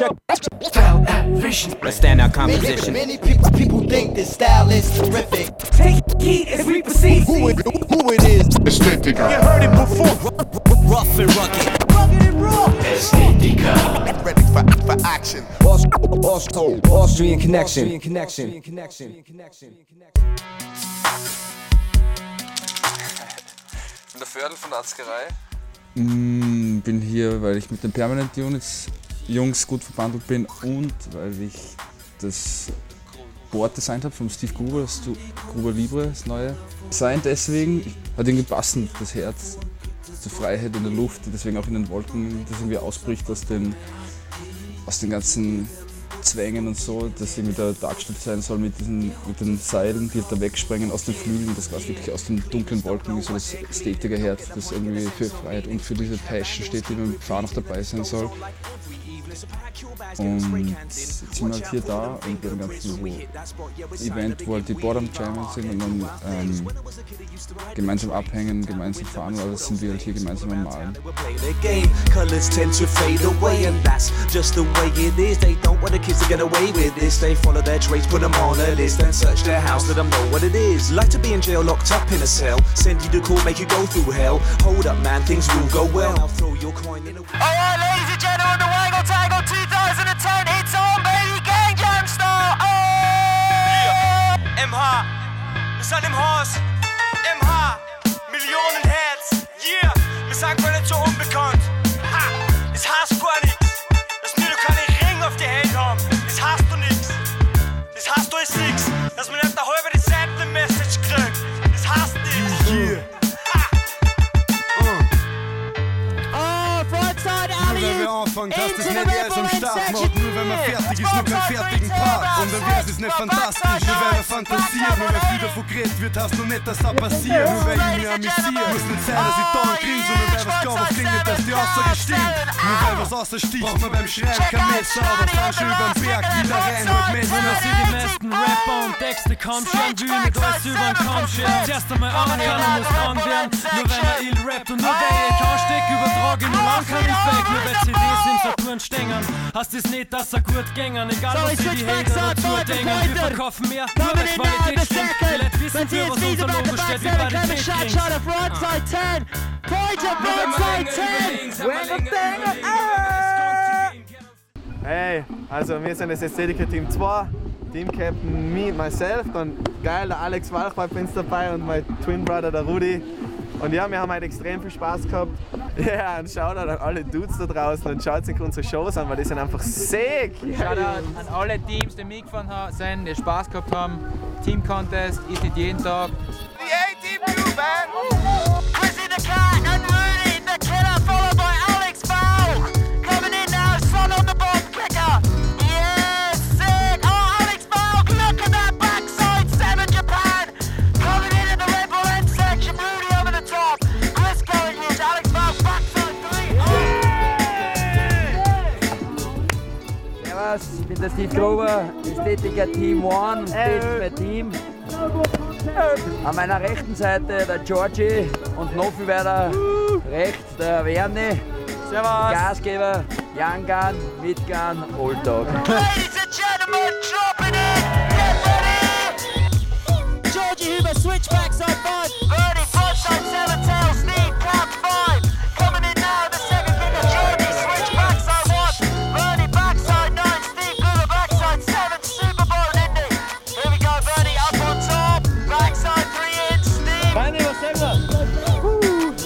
check. Let's stand our composition. Many people, people think this style is terrific. Take heat as we proceed. Who it, who it is? Estética. heard it before. Rough and rugged. Rugged and raw. Ready for, for action. Austrian connection. Austrian connection. connection. connection. In der Fördel von der Arzgerei. Mm, bin hier, weil ich mit den Permanent Units Jungs gut verbandelt bin und weil ich das Board designt habe vom Steve Gruber, das Gruber Libre, das neue. Design deswegen, hat irgendwie passend das Herz, die Freiheit in der Luft, die deswegen auch in den Wolken, das irgendwie ausbricht aus den, aus den ganzen Zwängen und so, dass irgendwie da dargestellt sein soll mit, diesen, mit den Seilen, die da wegsprengen aus den Flügeln, das quasi wirklich aus den dunklen Wolken so das Ästhetikerherz, das irgendwie für Freiheit und für diese Passion steht, die beim Fahren noch dabei sein soll. Und jetzt sind halt hier da und bei dem ganzen so Event, wo halt die Bottom Jammen sind und dann ähm, gemeinsam abhängen, gemeinsam fahren, weil das sind wir halt hier gemeinsam am Malen. We're playing. Colors tend to fade away, and that's just the way it is. They don't want the kids to get away with this. They follow their trades, put them on a list, then search their house, let them know what it is. Like to be in jail, locked up in a cell. Send you to court, make you go through hell. Hold up, man, things will go well. Now throw your coin in a Alright, ladies and gentlemen, the anfangen, es the nicht erst am Start machen. Nur wenn man fertig ist, nur keinen fertigen Part. Und dann wär's es nicht fantastisch. Nur wenn man fantasiert, nur wenn viel davon geredet wird, hast du nicht, dass das passiert. Nur weil ich mich amüsiere. Muss nicht sein, dass ich da und grinse, sondern weil was was klingt, dass die Aussage stimmt. Nur weil was außersticht, braucht man beim Schreiben kein Messer, aber fahren schon überm Berg wieder rein mit Messer. Wenn man sich die meisten Rapper und Texte kaum scheren will, nicht alles übern Kaum scheren. Zuerst einmal anhören und muss anwerden. Nur wenn man ill rappt und nur weil ich nur lang kann ich weg. Nur weil CDs im Saturn stängern, heißt es nicht, dass er gut gängern. Egal So, was ich sie switch die back, Hater dazu denken. Wir verkaufen mehr, nur weil Qualität stimmt. second. Die Leute wissen, für was unser Logo steht, wie seven, Kevin Qualität shot, of frontside 10. Pointer, frontside 10. When the thing, Hey, also wir sind das Ästhetiker Team 2, Team Captain me, myself, dann geil, der Alex Walchbach ist dabei und mein Twin Brother, der Rudi. Und ja, wir haben heute extrem viel Spaß gehabt. Ja, und schaut an alle Dudes da draußen und schaut sich unsere Shows an, weil die sind einfach sick. Shoutout an alle Teams, die mitgefahren sind, die Spaß gehabt haben. Team Contest ist nicht jeden Tag. The A-Team crew, man. Servus, ich bin der Steve Grover, Ästhetiker Team One, das mein Team. An meiner rechten Seite der Georgie und noch viel weiter rechts der Werni. Servus. Gasgeber, Young Gun, Mid Gun, Old Dog.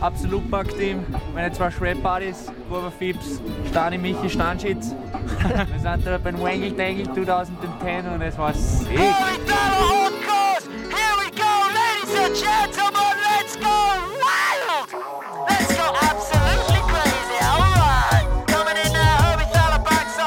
Absolut Team. Meine zwei Shred Buddies, Kurva Fips, Stani Michi Stanschitz. Wir sind da beim Wangle Dangle 2010 und es war sick.